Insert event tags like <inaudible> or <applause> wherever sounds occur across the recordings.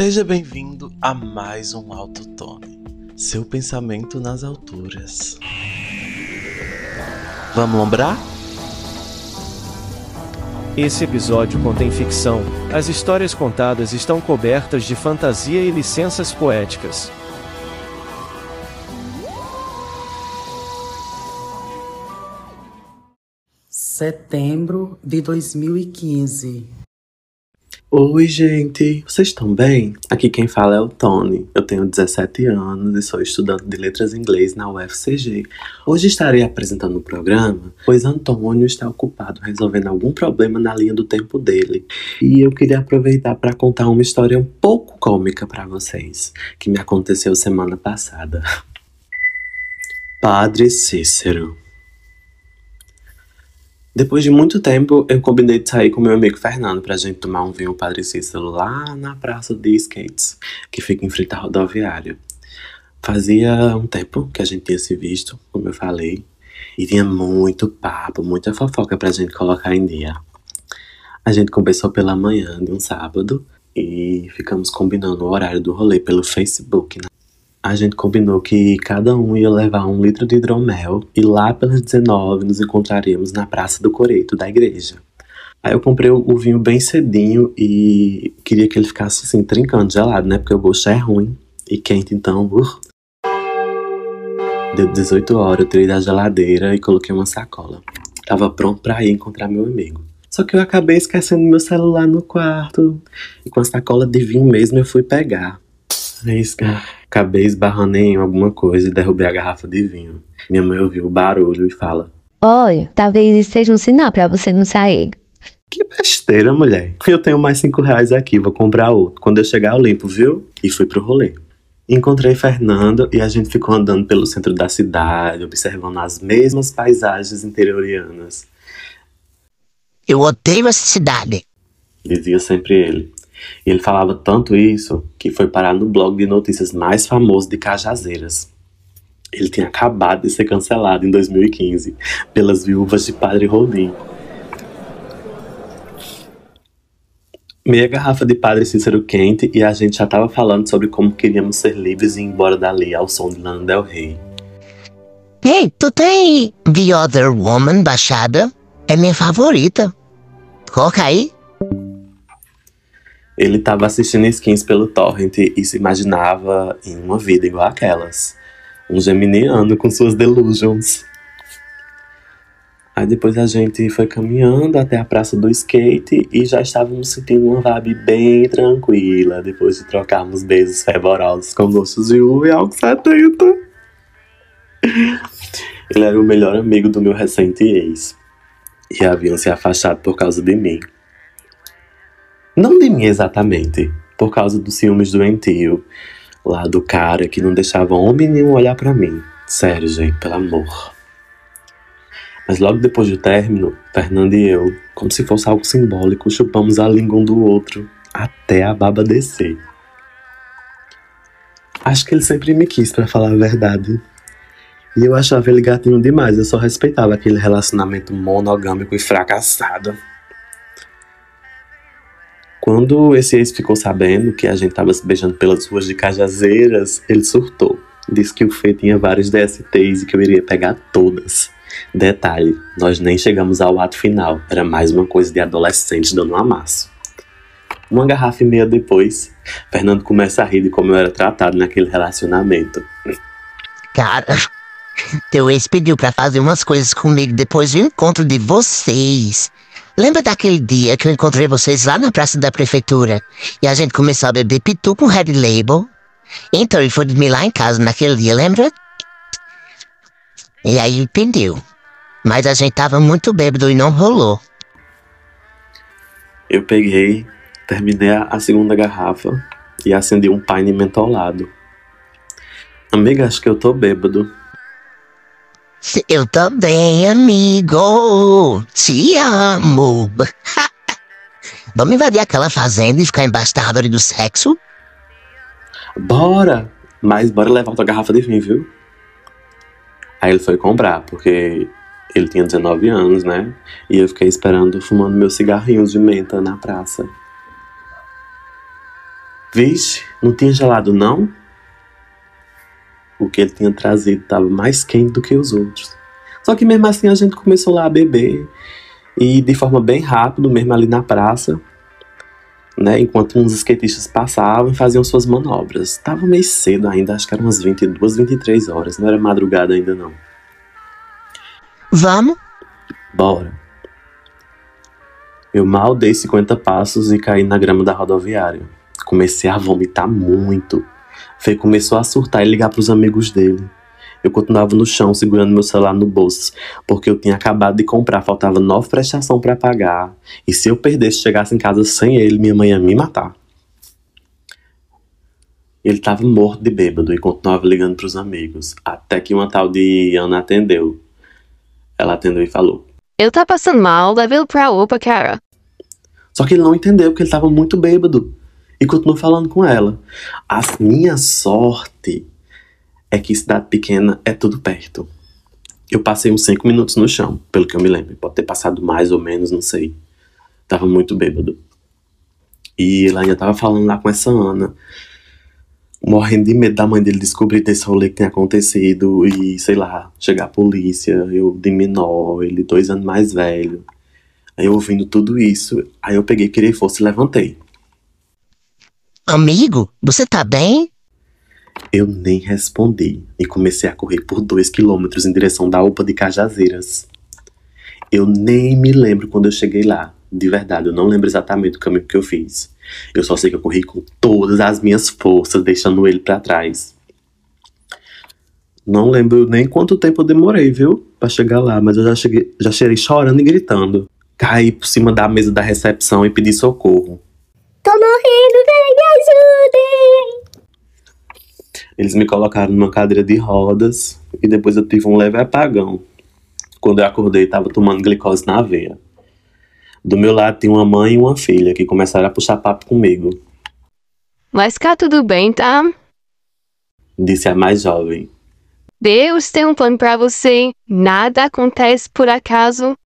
Seja bem-vindo a mais um Autotone, seu pensamento nas alturas. Vamos lombrar? Esse episódio contém ficção. As histórias contadas estão cobertas de fantasia e licenças poéticas. Setembro de 2015. Oi, gente! Vocês estão bem? Aqui quem fala é o Tony. Eu tenho 17 anos e sou estudante de letras em inglês na UFCG. Hoje estarei apresentando o programa, pois Antônio está ocupado resolvendo algum problema na linha do tempo dele. E eu queria aproveitar para contar uma história um pouco cômica para vocês, que me aconteceu semana passada. Padre Cícero. Depois de muito tempo, eu combinei de sair com meu amigo Fernando pra gente tomar um vinho Padre Cícero lá na praça de skates, que fica em frente à rodoviária. Fazia um tempo que a gente tinha se visto, como eu falei, e tinha muito papo, muita fofoca pra gente colocar em dia. A gente conversou pela manhã de um sábado e ficamos combinando o horário do rolê pelo Facebook, né? A gente combinou que cada um ia levar um litro de hidromel e lá pelas 19 nos encontraríamos na Praça do Coreto da igreja. Aí eu comprei o vinho bem cedinho e queria que ele ficasse assim, trincando, gelado, né? Porque o gosto é ruim e quente, então. Uh. Deu 18 horas, eu tirei da geladeira e coloquei uma sacola. Tava pronto para ir encontrar meu amigo. Só que eu acabei esquecendo meu celular no quarto. E com a sacola de vinho mesmo eu fui pegar. É isso, cara. Acabei esbarrando em alguma coisa e derrubei a garrafa de vinho. Minha mãe ouviu o barulho e fala: Olha, talvez isso seja um sinal para você não sair. Que besteira, mulher. Eu tenho mais cinco reais aqui, vou comprar outro. Quando eu chegar, eu limpo, viu? E fui pro rolê. Encontrei Fernando e a gente ficou andando pelo centro da cidade, observando as mesmas paisagens interiorianas. Eu odeio essa cidade, dizia sempre ele. Ele falava tanto isso que foi parar no blog de notícias mais famoso de Cajazeiras. Ele tinha acabado de ser cancelado em 2015 pelas viúvas de Padre Rodim. Meia garrafa de Padre Cícero quente e a gente já estava falando sobre como queríamos ser livres e ir embora dali ao som de Lana Del Rey. Ei, tu tem The Other Woman baixada? É minha favorita. Coloca aí. Ele estava assistindo skins pelo torrent e se imaginava em uma vida igual aquelas. Um geminiano com suas delusions. Aí depois a gente foi caminhando até a praça do skate e já estávamos sentindo uma vibe bem tranquila depois de trocarmos beijos fervorosos com gostos de uva e algo 70. Ele era o melhor amigo do meu recente ex e haviam se afastado por causa de mim. Não de mim exatamente, por causa dos ciúmes doentio, lá do cara que não deixava homem nenhum olhar para mim. Sério, gente, pelo amor. Mas logo depois do término, Fernando e eu, como se fosse algo simbólico, chupamos a língua um do outro até a baba descer. Acho que ele sempre me quis, para falar a verdade. E eu achava ele gatinho demais, eu só respeitava aquele relacionamento monogâmico e fracassado. Quando esse ex ficou sabendo que a gente estava se beijando pelas ruas de Cajazeiras, ele surtou. Disse que o Fê tinha vários DSTs e que eu iria pegar todas. Detalhe, nós nem chegamos ao ato final, era mais uma coisa de adolescente dando um amasso. Uma garrafa e meia depois, Fernando começa a rir de como eu era tratado naquele relacionamento. Cara, teu ex pediu pra fazer umas coisas comigo depois do encontro de vocês. Lembra daquele dia que eu encontrei vocês lá na praça da prefeitura e a gente começou a beber pitu com Red Label? Então ele foi dormir lá em casa naquele dia, lembra? E aí pediu. Mas a gente tava muito bêbado e não rolou. Eu peguei, terminei a segunda garrafa e acendi um paine mentolado. Amiga, acho que eu tô bêbado. Eu também, amigo. Te amo. <laughs> Vamos invadir aquela fazenda e ficar embaixo da árvore do sexo? Bora! Mas bora levar outra garrafa de vinho, viu? Aí ele foi comprar, porque ele tinha 19 anos, né? E eu fiquei esperando, fumando meus cigarrinhos de menta na praça. Vixe, não tinha gelado não? O que ele tinha trazido estava mais quente do que os outros. Só que mesmo assim a gente começou lá a beber e de forma bem rápida, mesmo ali na praça, né, enquanto uns skatistas passavam e faziam suas manobras. Tava meio cedo ainda, acho que eram umas 22, 23 horas, não era madrugada ainda não. Vamos? Bora. Eu mal dei 50 passos e caí na grama da rodoviária. Comecei a vomitar muito. Fê começou a surtar e ligar para os amigos dele. Eu continuava no chão segurando meu celular no bolso, porque eu tinha acabado de comprar, faltava nova prestação para pagar. E se eu perdesse, chegasse em casa sem ele, minha mãe ia me matar. Ele estava morto de bêbado e continuava ligando para os amigos, até que uma tal de Ana atendeu. Ela atendeu e falou: Ele tá passando mal, leva ele pra UPA, cara. Só que ele não entendeu porque ele estava muito bêbado e continuou falando com ela. A minha sorte é que cidade pequena é tudo perto. Eu passei uns 5 minutos no chão, pelo que eu me lembro. Pode ter passado mais ou menos, não sei. Tava muito bêbado. E ele ainda tava falando lá com essa Ana. Morrendo de medo da mãe dele descobrir desse rolê que tinha acontecido e, sei lá, chegar a polícia, eu de menor, ele dois anos mais velho. Aí eu ouvindo tudo isso, aí eu peguei, queria fosse e levantei. Amigo, você tá bem? Eu nem respondi e comecei a correr por dois quilômetros em direção da UPA de Cajazeiras. Eu nem me lembro quando eu cheguei lá. De verdade, eu não lembro exatamente o caminho que eu fiz. Eu só sei que eu corri com todas as minhas forças, deixando ele para trás. Não lembro nem quanto tempo eu demorei, viu? Pra chegar lá, mas eu já cheguei, já cheguei chorando e gritando. Caí por cima da mesa da recepção e pedi socorro. Tô morrendo, vem me ajudem! Eles me colocaram numa cadeira de rodas e depois eu tive um leve apagão. Quando eu acordei, estava tomando glicose na veia. Do meu lado tinha uma mãe e uma filha que começaram a puxar papo comigo. Mas cá tudo bem, tá? Disse a mais jovem. Deus tem um plano pra você. Nada acontece por acaso.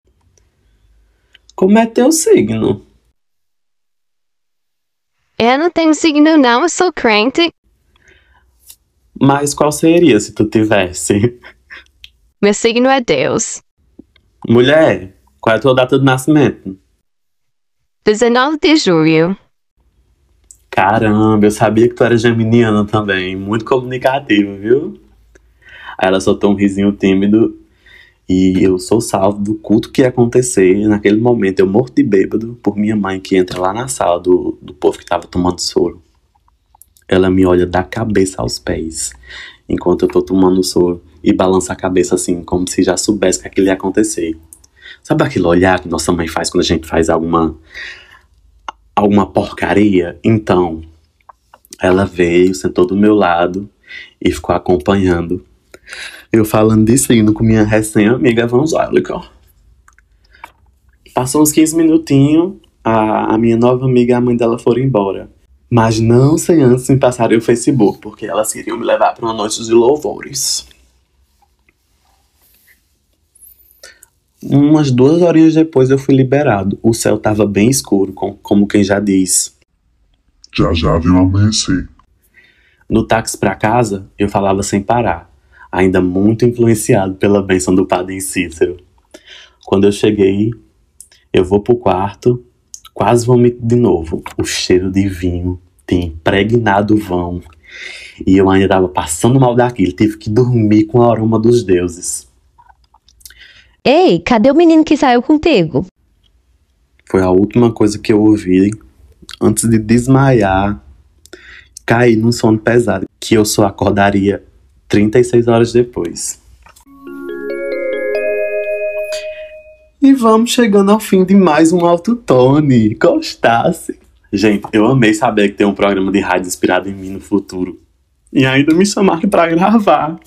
Como é teu signo? Eu não tenho signo não, eu sou crente. Mas qual seria se tu tivesse? Meu signo é Deus. Mulher, qual é a tua data de nascimento? 19 de julho. Caramba, eu sabia que tu era geminiana também. Muito comunicativa, viu? Aí ela soltou um risinho tímido. E eu sou salvo do culto que ia acontecer naquele momento. Eu morto de bêbado por minha mãe que entra lá na sala do, do povo que tava tomando soro. Ela me olha da cabeça aos pés, enquanto eu tô tomando soro, e balança a cabeça assim, como se já soubesse que aquilo ia acontecer. Sabe aquele olhar que nossa mãe faz quando a gente faz alguma alguma porcaria? Então, ela veio, sentou do meu lado e ficou acompanhando. Eu falando de signo com minha recém-amiga evangélica. Passou uns 15 minutinhos, a, a minha nova amiga e a mãe dela foram embora. Mas não sem antes me passarem o Facebook, porque elas queriam me levar para uma noite de louvores. Umas duas horinhas depois eu fui liberado. O céu estava bem escuro, com, como quem já diz. Já já viu amanhecer. No táxi para casa, eu falava sem parar, ainda muito influenciado pela bênção do padre Cícero. Quando eu cheguei, eu vou pro quarto, quase vomito de novo. O cheiro de vinho tinha impregnado o vão. E eu ainda estava passando mal daquilo, tive que dormir com o aroma dos deuses. Ei, cadê o menino que saiu contigo? Foi a última coisa que eu ouvi antes de desmaiar, cair num sono pesado, que eu só acordaria 36 horas depois. E vamos chegando ao fim de mais um Autotone. Gostasse? Gente, eu amei saber que tem um programa de rádio inspirado em mim no futuro. E ainda me chamaram para gravar.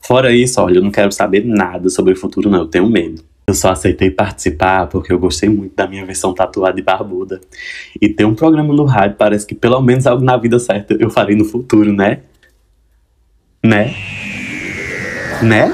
Fora isso, olha, eu não quero saber nada sobre o futuro, não. Eu tenho medo. Eu só aceitei participar porque eu gostei muito da minha versão tatuada e barbuda. E ter um programa no rádio parece que pelo menos algo na vida certa eu farei no futuro, né? Né? Né?